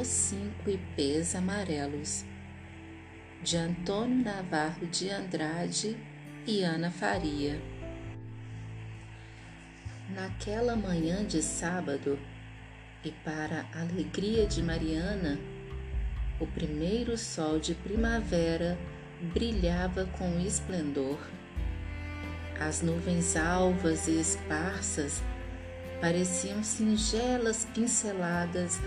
Os Cinco Ipês Amarelos, de Antônio Navarro de Andrade e Ana Faria. Naquela manhã de sábado, e para a alegria de Mariana, o primeiro sol de primavera brilhava com esplendor. As nuvens alvas e esparsas pareciam singelas pinceladas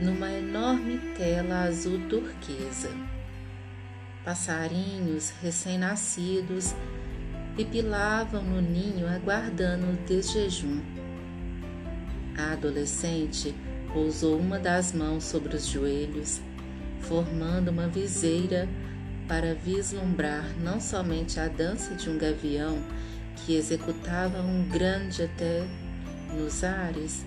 numa enorme tela azul turquesa. Passarinhos recém-nascidos pipilavam no ninho aguardando o desjejum. A adolescente pousou uma das mãos sobre os joelhos, formando uma viseira para vislumbrar não somente a dança de um gavião que executava um grande até nos ares,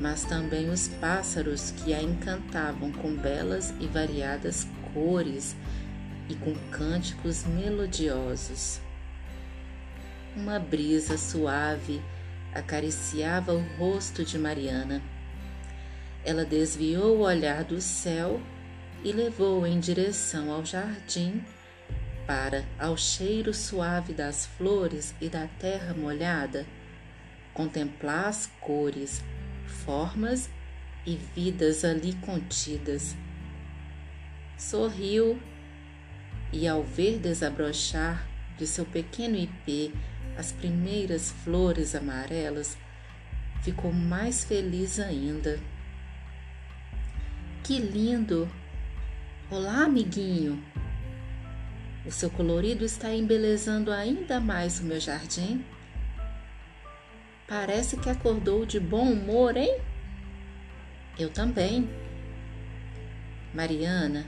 mas também os pássaros que a encantavam com belas e variadas cores e com cânticos melodiosos. Uma brisa suave acariciava o rosto de Mariana. Ela desviou o olhar do céu e levou em direção ao jardim para, ao cheiro suave das flores e da terra molhada, contemplar as cores, formas e vidas ali contidas. Sorriu e, ao ver desabrochar de seu pequeno ipê as primeiras flores amarelas, ficou mais feliz ainda. Que lindo! Olá, amiguinho! O seu colorido está embelezando ainda mais o meu jardim? Parece que acordou de bom humor, hein? Eu também. Mariana,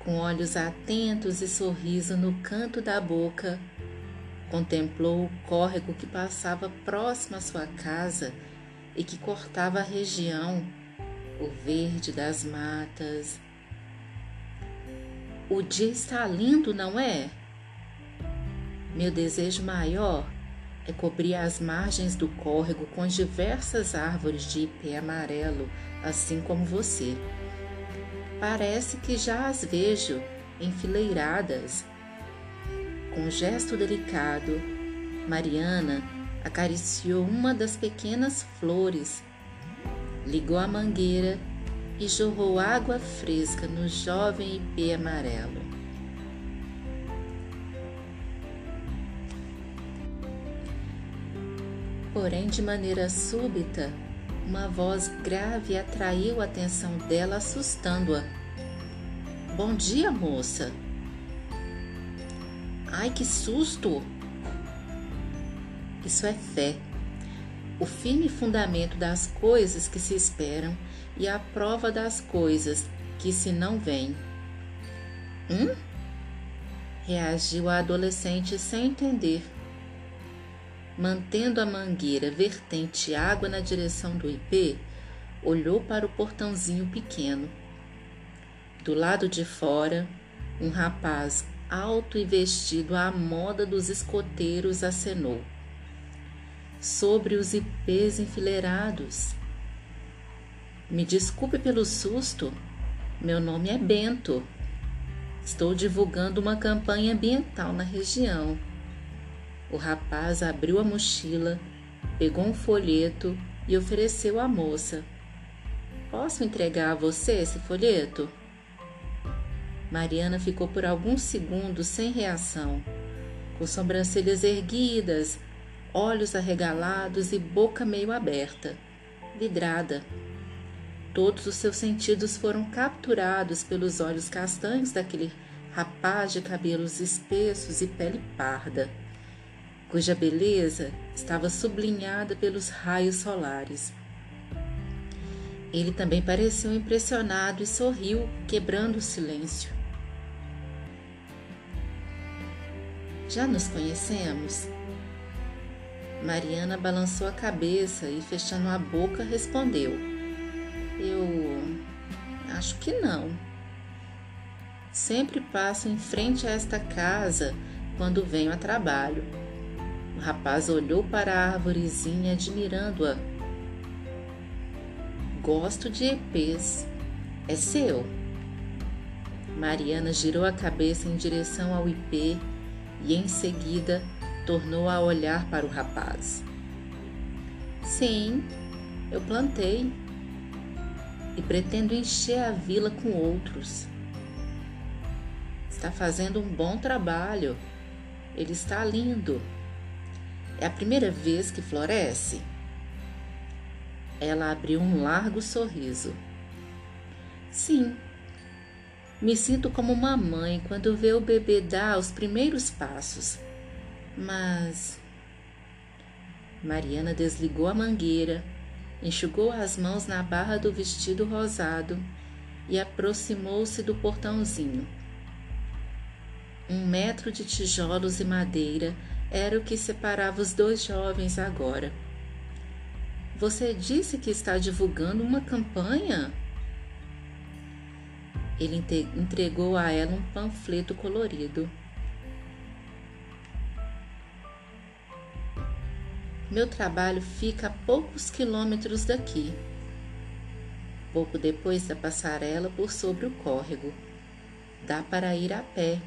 com olhos atentos e sorriso no canto da boca, contemplou o córrego que passava próximo à sua casa e que cortava a região, o verde das matas. O dia está lindo, não é? Meu desejo maior é cobrir as margens do córrego com diversas árvores de ipê amarelo, assim como você. Parece que já as vejo enfileiradas. Com um gesto delicado, Mariana acariciou uma das pequenas flores, ligou a mangueira e jorrou água fresca no jovem ipê amarelo. Porém, de maneira súbita, uma voz grave atraiu a atenção dela, assustando-a. Bom dia, moça. Ai, que susto! Isso é fé, o firme fundamento das coisas que se esperam e a prova das coisas que se não veem. Hum? Reagiu a adolescente sem entender mantendo a mangueira vertente água na direção do IP, olhou para o portãozinho pequeno. Do lado de fora, um rapaz alto e vestido à moda dos escoteiros acenou. Sobre os ipês enfileirados. Me desculpe pelo susto, meu nome é Bento. Estou divulgando uma campanha ambiental na região o rapaz abriu a mochila, pegou um folheto e ofereceu à moça. Posso entregar a você esse folheto? Mariana ficou por alguns segundos sem reação, com sobrancelhas erguidas, olhos arregalados e boca meio aberta, vidrada. Todos os seus sentidos foram capturados pelos olhos castanhos daquele rapaz de cabelos espessos e pele parda cuja beleza estava sublinhada pelos raios solares. Ele também pareceu impressionado e sorriu, quebrando o silêncio. Já nos conhecemos? Mariana balançou a cabeça e, fechando a boca, respondeu: Eu acho que não. Sempre passo em frente a esta casa quando venho a trabalho. Rapaz olhou para a árvorezinha, admirando-a. Gosto de epês. É seu? Mariana girou a cabeça em direção ao ipê e em seguida tornou a olhar para o rapaz. Sim, eu plantei e pretendo encher a vila com outros. Está fazendo um bom trabalho. Ele está lindo. É a primeira vez que floresce? Ela abriu um largo sorriso. Sim. Me sinto como uma mãe quando vê o bebê dar os primeiros passos. Mas. Mariana desligou a mangueira, enxugou as mãos na barra do vestido rosado e aproximou-se do portãozinho. Um metro de tijolos e madeira era o que separava os dois jovens agora. Você disse que está divulgando uma campanha? Ele entregou a ela um panfleto colorido. Meu trabalho fica a poucos quilômetros daqui. Pouco depois da passarela por sobre o córrego. Dá para ir a pé.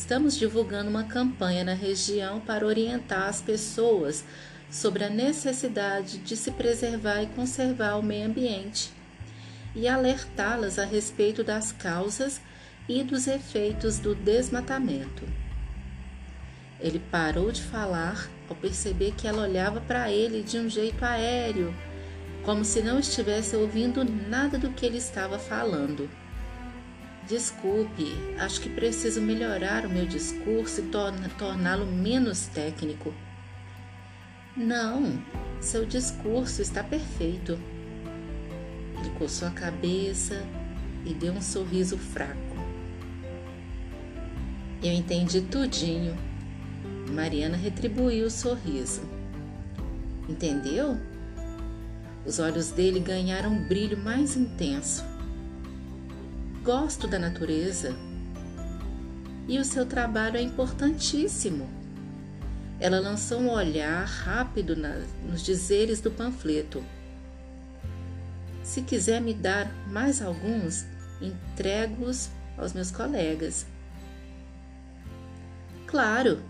Estamos divulgando uma campanha na região para orientar as pessoas sobre a necessidade de se preservar e conservar o meio ambiente e alertá-las a respeito das causas e dos efeitos do desmatamento. Ele parou de falar ao perceber que ela olhava para ele de um jeito aéreo, como se não estivesse ouvindo nada do que ele estava falando. Desculpe, acho que preciso melhorar o meu discurso e torná-lo menos técnico. Não, seu discurso está perfeito. Ele coçou a cabeça e deu um sorriso fraco. Eu entendi tudinho. Mariana retribuiu o sorriso. Entendeu? Os olhos dele ganharam um brilho mais intenso. Gosto da natureza. E o seu trabalho é importantíssimo. Ela lançou um olhar rápido na, nos dizeres do panfleto. Se quiser me dar mais alguns, entrego-os aos meus colegas. Claro.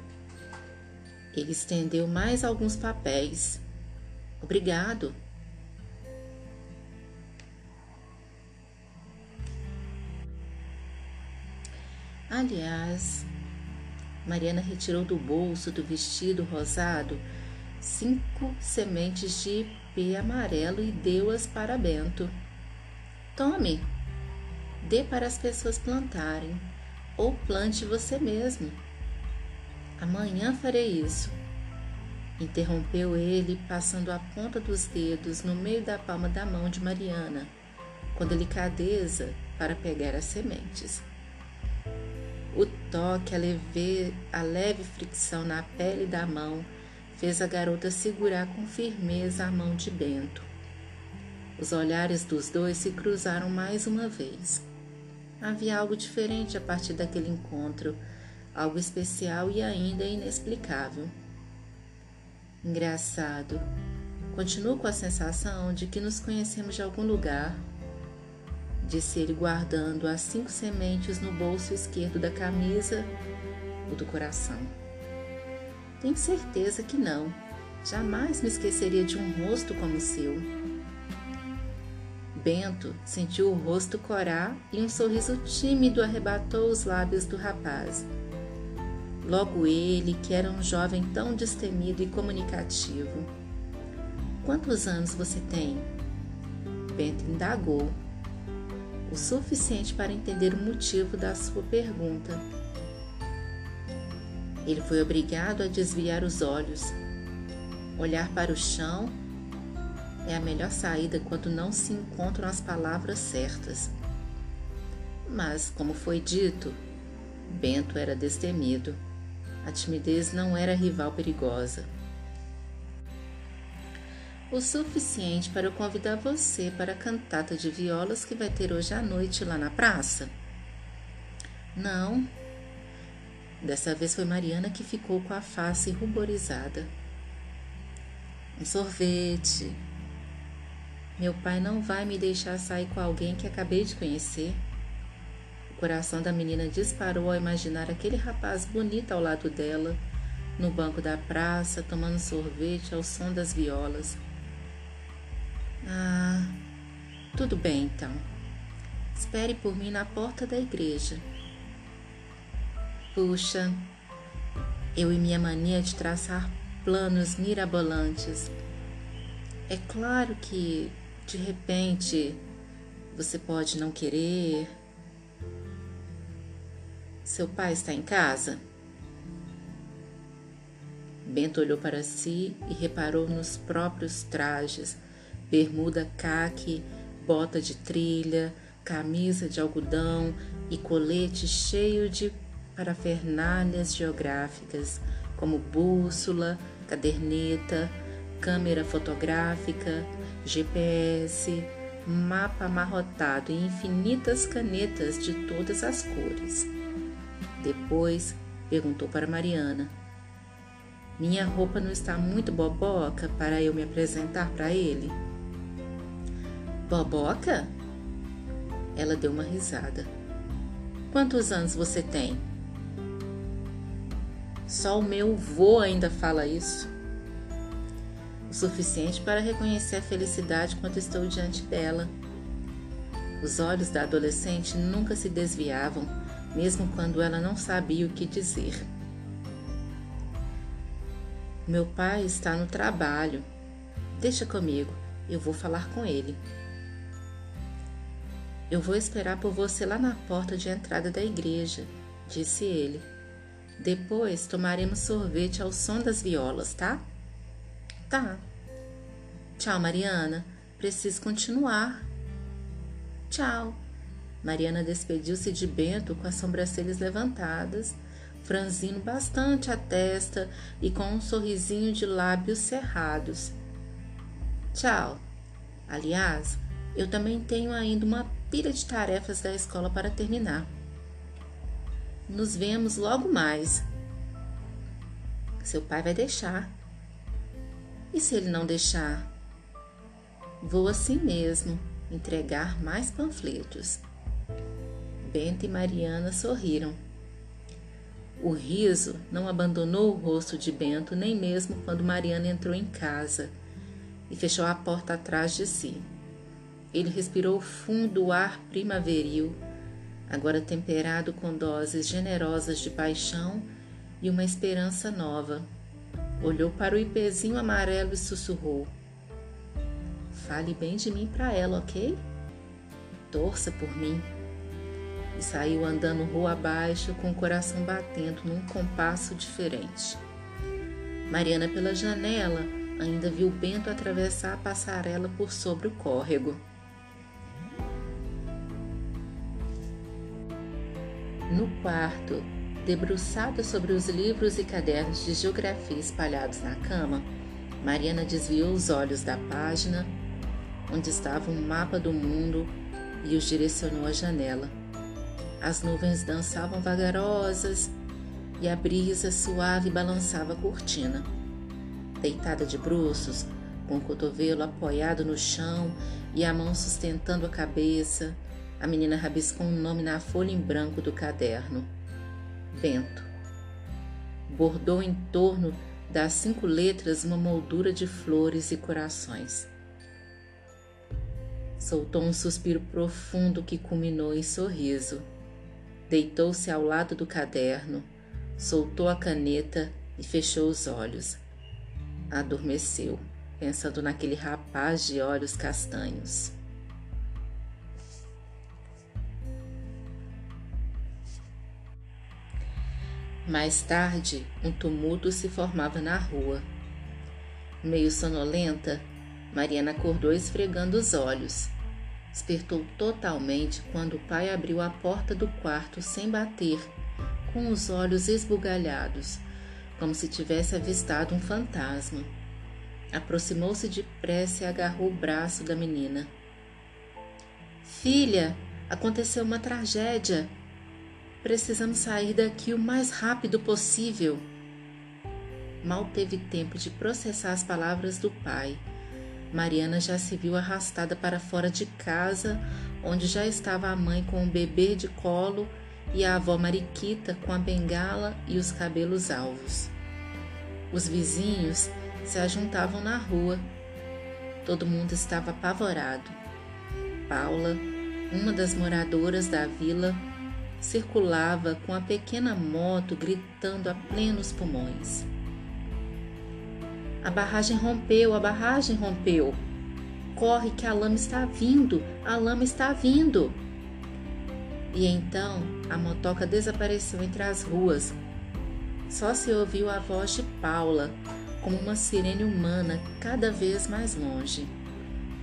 Ele estendeu mais alguns papéis. Obrigado. Aliás, Mariana retirou do bolso do vestido rosado cinco sementes de ipê amarelo e deu-as para Bento. Tome, dê para as pessoas plantarem, ou plante você mesmo. Amanhã farei isso. Interrompeu ele, passando a ponta dos dedos no meio da palma da mão de Mariana, com delicadeza para pegar as sementes. O toque, a leve, a leve fricção na pele da mão fez a garota segurar com firmeza a mão de Bento. Os olhares dos dois se cruzaram mais uma vez. Havia algo diferente a partir daquele encontro, algo especial e ainda inexplicável. Engraçado. Continuo com a sensação de que nos conhecemos de algum lugar, disse ele guardando as cinco sementes no bolso esquerdo da camisa ou do coração. Tenho certeza que não. Jamais me esqueceria de um rosto como o seu. Bento sentiu o rosto corar e um sorriso tímido arrebatou os lábios do rapaz. Logo ele, que era um jovem tão destemido e comunicativo. Quantos anos você tem? Bento indagou, o suficiente para entender o motivo da sua pergunta. Ele foi obrigado a desviar os olhos. Olhar para o chão é a melhor saída quando não se encontram as palavras certas. Mas, como foi dito, Bento era destemido. A timidez não era rival perigosa. O suficiente para eu convidar você para a cantata de violas que vai ter hoje à noite lá na praça? Não, Dessa vez foi Mariana que ficou com a face ruborizada. Um sorvete. Meu pai não vai me deixar sair com alguém que acabei de conhecer. O coração da menina disparou ao imaginar aquele rapaz bonito ao lado dela, no banco da praça, tomando sorvete ao som das violas. Ah, tudo bem então. Espere por mim na porta da igreja. Puxa, eu e minha mania de traçar planos mirabolantes. É claro que, de repente, você pode não querer. Seu pai está em casa? Bento olhou para si e reparou nos próprios trajes: bermuda caque, bota de trilha, camisa de algodão e colete cheio de parafernálias geográficas, como bússola, caderneta, câmera fotográfica, GPS, mapa amarrotado e infinitas canetas de todas as cores. Depois perguntou para Mariana: Minha roupa não está muito boboca para eu me apresentar para ele? Boboca? Ela deu uma risada. Quantos anos você tem? Só o meu vô ainda fala isso. O suficiente para reconhecer a felicidade quando estou diante dela. Os olhos da adolescente nunca se desviavam, mesmo quando ela não sabia o que dizer. Meu pai está no trabalho. Deixa comigo, eu vou falar com ele. Eu vou esperar por você lá na porta de entrada da igreja, disse ele. Depois tomaremos sorvete ao som das violas, tá? Tá. Tchau, Mariana. Preciso continuar. Tchau. Mariana despediu-se de Bento com as sobrancelhas levantadas, franzindo bastante a testa e com um sorrisinho de lábios cerrados. Tchau. Aliás, eu também tenho ainda uma pilha de tarefas da escola para terminar. Nos vemos logo mais. Seu pai vai deixar. E se ele não deixar? Vou assim mesmo entregar mais panfletos. Bento e Mariana sorriram. O riso não abandonou o rosto de Bento nem mesmo quando Mariana entrou em casa e fechou a porta atrás de si. Ele respirou fundo o ar primaveril, agora temperado com doses generosas de paixão e uma esperança nova. Olhou para o ipezinho amarelo e sussurrou: Fale bem de mim para ela, ok? Torça por mim. E saiu andando rua abaixo com o coração batendo num compasso diferente. Mariana, pela janela, ainda viu Bento atravessar a passarela por sobre o córrego. No quarto, debruçada sobre os livros e cadernos de geografia espalhados na cama, Mariana desviou os olhos da página onde estava um mapa do mundo e os direcionou à janela. As nuvens dançavam vagarosas e a brisa suave balançava a cortina. Deitada de bruços, com o cotovelo apoiado no chão e a mão sustentando a cabeça, a menina rabiscou um nome na folha em branco do caderno: Bento. Bordou em torno das cinco letras uma moldura de flores e corações. Soltou um suspiro profundo que culminou em sorriso. Deitou-se ao lado do caderno, soltou a caneta e fechou os olhos. Adormeceu, pensando naquele rapaz de olhos castanhos. Mais tarde, um tumulto se formava na rua. Meio sonolenta, Mariana acordou esfregando os olhos. Despertou totalmente quando o pai abriu a porta do quarto sem bater, com os olhos esbugalhados, como se tivesse avistado um fantasma. Aproximou-se depressa e agarrou o braço da menina. Filha, aconteceu uma tragédia. Precisamos sair daqui o mais rápido possível. Mal teve tempo de processar as palavras do pai. Mariana já se viu arrastada para fora de casa, onde já estava a mãe com o bebê de colo e a avó Mariquita com a bengala e os cabelos alvos. Os vizinhos se ajuntavam na rua. Todo mundo estava apavorado. Paula, uma das moradoras da vila, circulava com a pequena moto gritando a plenos pulmões. A barragem rompeu, a barragem rompeu. Corre que a lama está vindo, a lama está vindo. E então a motoca desapareceu entre as ruas. Só se ouviu a voz de Paula, como uma sirene humana, cada vez mais longe.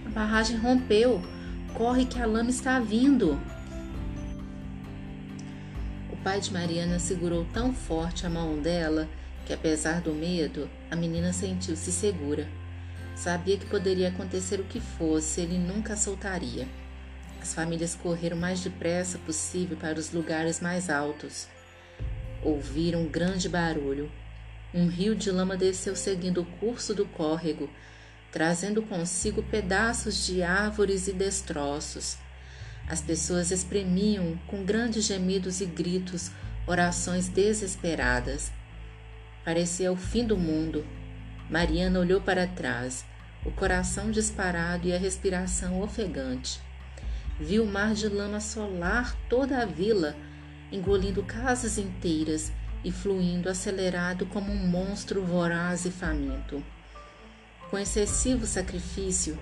A barragem rompeu. Corre que a lama está vindo. Pai de Mariana segurou tão forte a mão dela que, apesar do medo, a menina sentiu-se segura. Sabia que poderia acontecer o que fosse, ele nunca a soltaria. As famílias correram o mais depressa possível para os lugares mais altos. Ouviram um grande barulho. Um rio de lama desceu seguindo o curso do córrego, trazendo consigo pedaços de árvores e destroços. As pessoas exprimiam, com grandes gemidos e gritos, orações desesperadas. Parecia o fim do mundo. Mariana olhou para trás, o coração disparado e a respiração ofegante. Viu o mar de lama assolar toda a vila, engolindo casas inteiras e fluindo acelerado como um monstro voraz e faminto. Com excessivo sacrifício,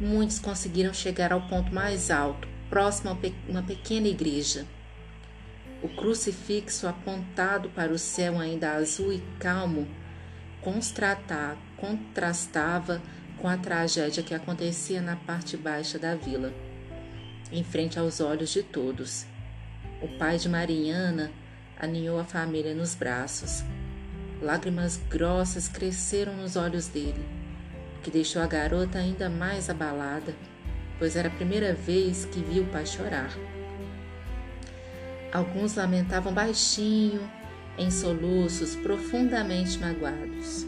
muitos conseguiram chegar ao ponto mais alto, próximo a uma pequena igreja. O crucifixo apontado para o céu ainda azul e calmo contrastava com a tragédia que acontecia na parte baixa da vila, em frente aos olhos de todos. O pai de Mariana aninhou a família nos braços. Lágrimas grossas cresceram nos olhos dele, o que deixou a garota ainda mais abalada, pois era a primeira vez que viu o pai chorar. Alguns lamentavam baixinho, em soluços profundamente magoados.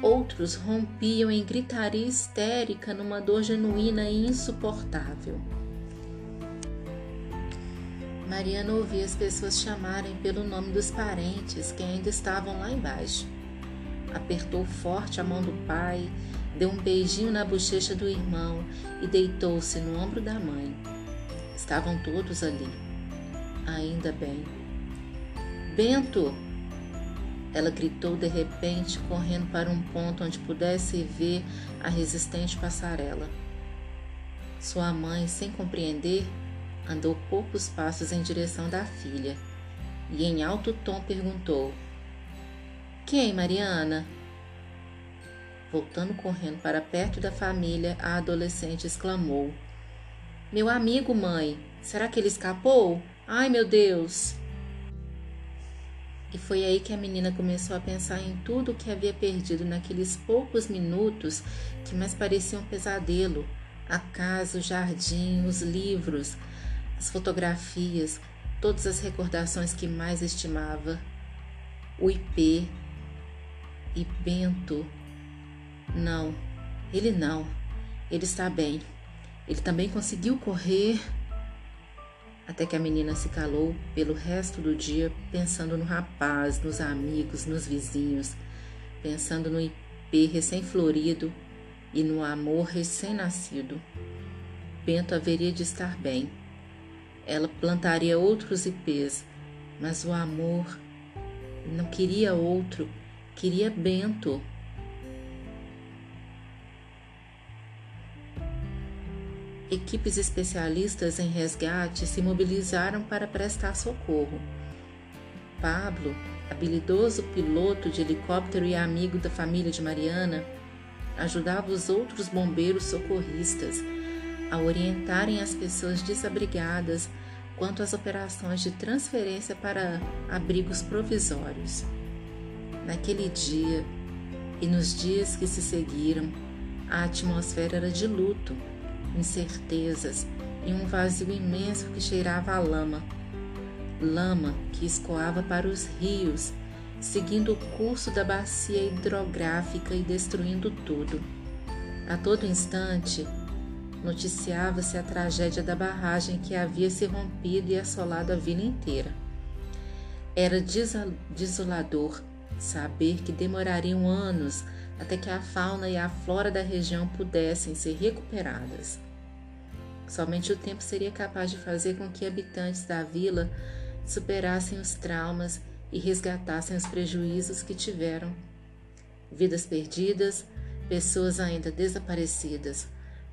Outros rompiam em gritaria histérica numa dor genuína e insuportável. Mariana ouvia as pessoas chamarem pelo nome dos parentes que ainda estavam lá embaixo. Apertou forte a mão do pai, deu um beijinho na bochecha do irmão e deitou-se no ombro da mãe. Estavam todos ali ainda bem. Bento! Ela gritou de repente, correndo para um ponto onde pudesse ver a resistente passarela. Sua mãe, sem compreender, andou poucos passos em direção da filha e, em alto tom, perguntou: Quem, Mariana? Voltando correndo para perto da família, a adolescente exclamou: Meu amigo, mãe, será que ele escapou? Ai, meu Deus! E foi aí que a menina começou a pensar em tudo o que havia perdido naqueles poucos minutos que mais pareciam um pesadelo: a casa, o jardim, os livros, as fotografias, todas as recordações que mais estimava. O IP e Bento. Não, ele não. Ele está bem. Ele também conseguiu correr até que a menina se calou pelo resto do dia pensando no rapaz, nos amigos, nos vizinhos, pensando no IP recém-florido e no amor recém-nascido. Bento haveria de estar bem. Ela plantaria outros IPs, mas o amor não queria outro, queria Bento. Equipes especialistas em resgate se mobilizaram para prestar socorro. Pablo, habilidoso piloto de helicóptero e amigo da família de Mariana, ajudava os outros bombeiros socorristas a orientarem as pessoas desabrigadas quanto às operações de transferência para abrigos provisórios. Naquele dia e nos dias que se seguiram, a atmosfera era de luto incertezas e um vazio imenso que cheirava a lama. Lama que escoava para os rios, seguindo o curso da bacia hidrográfica e destruindo tudo. A todo instante, noticiava-se a tragédia da barragem que havia se rompido e assolado a vila inteira. Era desolador saber que demorariam anos até que a fauna e a flora da região pudessem ser recuperadas. Somente o tempo seria capaz de fazer com que habitantes da vila superassem os traumas e resgatassem os prejuízos que tiveram. Vidas perdidas, pessoas ainda desaparecidas,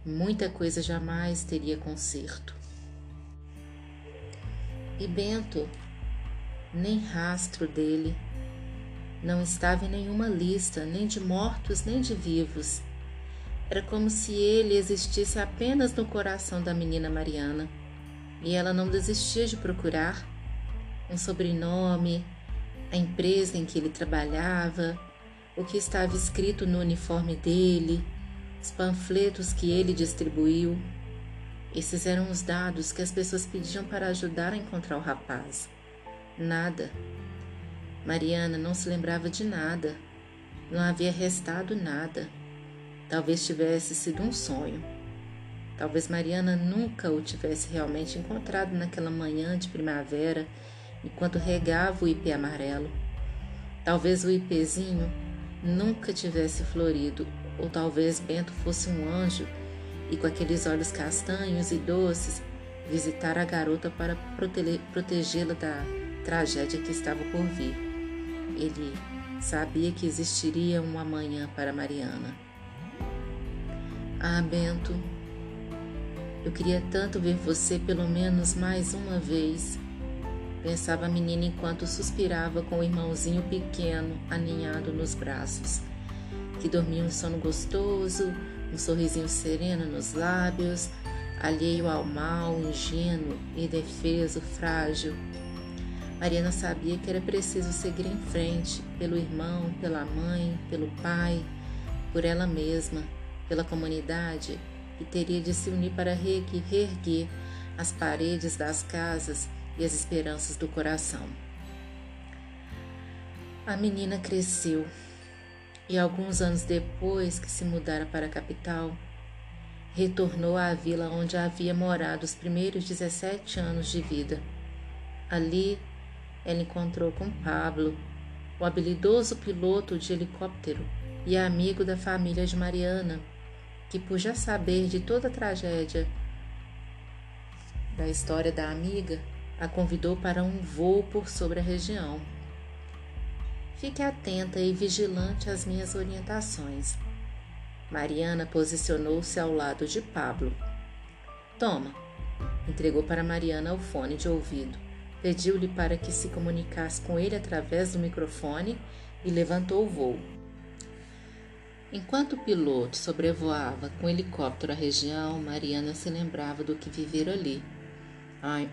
muita coisa jamais teria conserto. E Bento, nem rastro dele, não estava em nenhuma lista, nem de mortos, nem de vivos. Era como se ele existisse apenas no coração da menina Mariana. E ela não desistia de procurar um sobrenome, a empresa em que ele trabalhava, o que estava escrito no uniforme dele, os panfletos que ele distribuiu. Esses eram os dados que as pessoas pediam para ajudar a encontrar o rapaz. Nada. Mariana não se lembrava de nada. Não havia restado nada. Talvez tivesse sido um sonho. Talvez Mariana nunca o tivesse realmente encontrado naquela manhã de primavera, enquanto regava o ipê amarelo. Talvez o ipêzinho nunca tivesse florido, ou talvez Bento fosse um anjo e, com aqueles olhos castanhos e doces, visitar a garota para protegê-la da tragédia que estava por vir. Ele sabia que existiria um amanhã para Mariana. Ah, Bento, eu queria tanto ver você pelo menos mais uma vez. Pensava a menina enquanto suspirava com o irmãozinho pequeno aninhado nos braços, que dormia um sono gostoso, um sorrisinho sereno nos lábios, alheio ao mal, ingênuo, indefeso, frágil. Mariana sabia que era preciso seguir em frente, pelo irmão, pela mãe, pelo pai, por ela mesma pela comunidade que teria de se unir para reerguer as paredes das casas e as esperanças do coração. A menina cresceu e, alguns anos depois que se mudara para a capital, retornou à vila onde havia morado os primeiros 17 anos de vida. Ali, ela encontrou com Pablo, o habilidoso piloto de helicóptero e amigo da família de Mariana que, por já saber de toda a tragédia da história da amiga, a convidou para um voo por sobre a região. Fique atenta e vigilante às minhas orientações. Mariana posicionou-se ao lado de Pablo. Toma, entregou para Mariana o fone de ouvido. Pediu-lhe para que se comunicasse com ele através do microfone e levantou o voo. Enquanto o piloto sobrevoava com helicóptero a região, Mariana se lembrava do que vivera ali.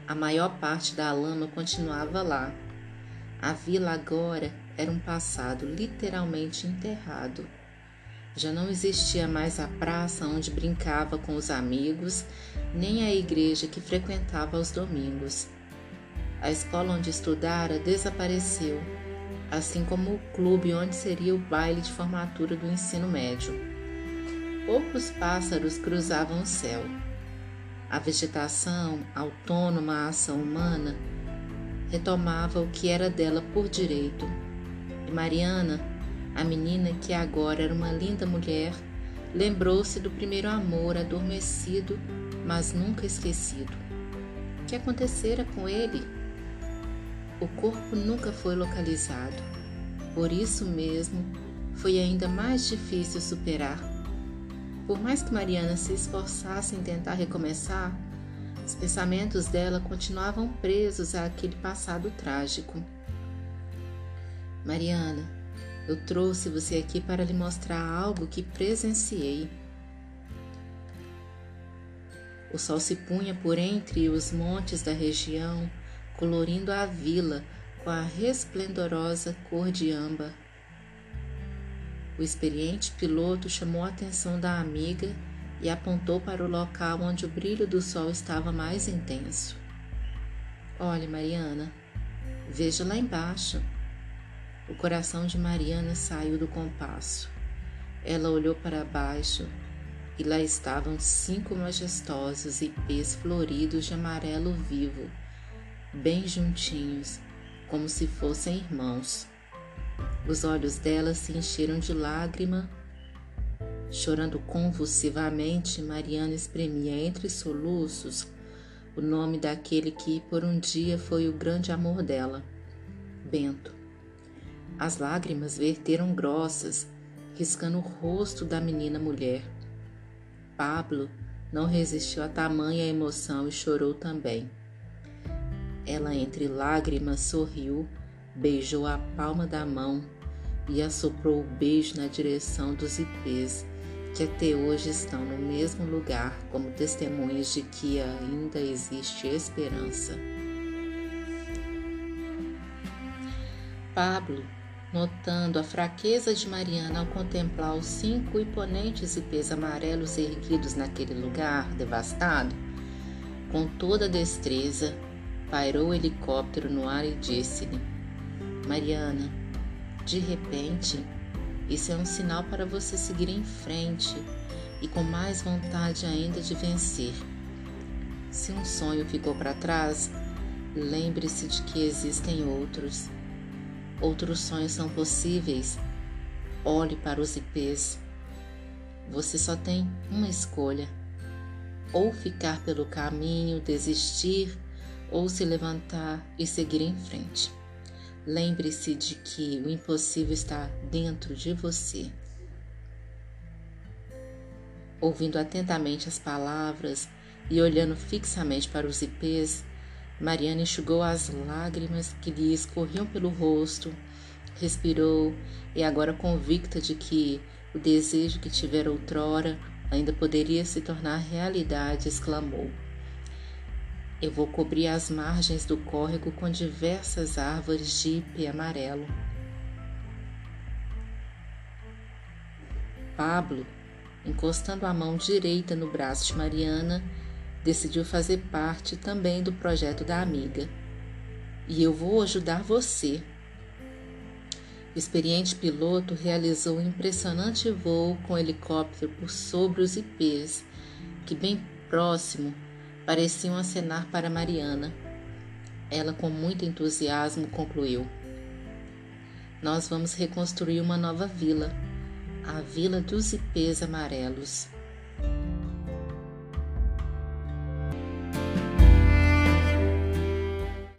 A maior parte da lama continuava lá. A vila agora era um passado literalmente enterrado. Já não existia mais a praça onde brincava com os amigos, nem a igreja que frequentava aos domingos. A escola onde estudara desapareceu assim como o clube onde seria o baile de formatura do ensino médio. Poucos pássaros cruzavam o céu. A vegetação, autônoma à ação humana, retomava o que era dela por direito. E Mariana, a menina que agora era uma linda mulher, lembrou-se do primeiro amor adormecido, mas nunca esquecido. O que acontecera com ele? O corpo nunca foi localizado. Por isso mesmo, foi ainda mais difícil superar. Por mais que Mariana se esforçasse em tentar recomeçar, os pensamentos dela continuavam presos àquele passado trágico. Mariana, eu trouxe você aqui para lhe mostrar algo que presenciei. O sol se punha por entre os montes da região colorindo a vila com a resplendorosa cor de âmbar. O experiente piloto chamou a atenção da amiga e apontou para o local onde o brilho do sol estava mais intenso. Olhe, Mariana, veja lá embaixo. O coração de Mariana saiu do compasso. Ela olhou para baixo e lá estavam cinco majestosos ipês floridos de amarelo vivo, bem juntinhos, como se fossem irmãos. Os olhos dela se encheram de lágrima. Chorando convulsivamente, Mariana espremia entre soluços o nome daquele que por um dia foi o grande amor dela, Bento. As lágrimas verteram grossas, riscando o rosto da menina mulher. Pablo não resistiu a tamanha emoção e chorou também. Ela, entre lágrimas, sorriu, beijou a palma da mão e assoprou o beijo na direção dos ipês, que até hoje estão no mesmo lugar como testemunhas de que ainda existe esperança. Pablo notando a fraqueza de Mariana ao contemplar os cinco imponentes ipês amarelos erguidos naquele lugar devastado, com toda destreza, pairou o helicóptero no ar e disse-lhe: Mariana, de repente, isso é um sinal para você seguir em frente e com mais vontade ainda de vencer. Se um sonho ficou para trás, lembre-se de que existem outros Outros sonhos são possíveis. Olhe para os ipês. Você só tem uma escolha: ou ficar pelo caminho, desistir, ou se levantar e seguir em frente. Lembre-se de que o impossível está dentro de você. Ouvindo atentamente as palavras e olhando fixamente para os ipês, Mariana enxugou as lágrimas que lhe escorriam pelo rosto, respirou e, agora convicta de que o desejo que tivera outrora ainda poderia se tornar realidade, exclamou: Eu vou cobrir as margens do córrego com diversas árvores de ipê amarelo. Pablo, encostando a mão direita no braço de Mariana, decidiu fazer parte também do projeto da amiga. E eu vou ajudar você. O experiente piloto realizou um impressionante voo com helicóptero por sobre os ipês, que bem próximo pareciam acenar para Mariana. Ela, com muito entusiasmo, concluiu: Nós vamos reconstruir uma nova vila, a Vila dos Ipês Amarelos.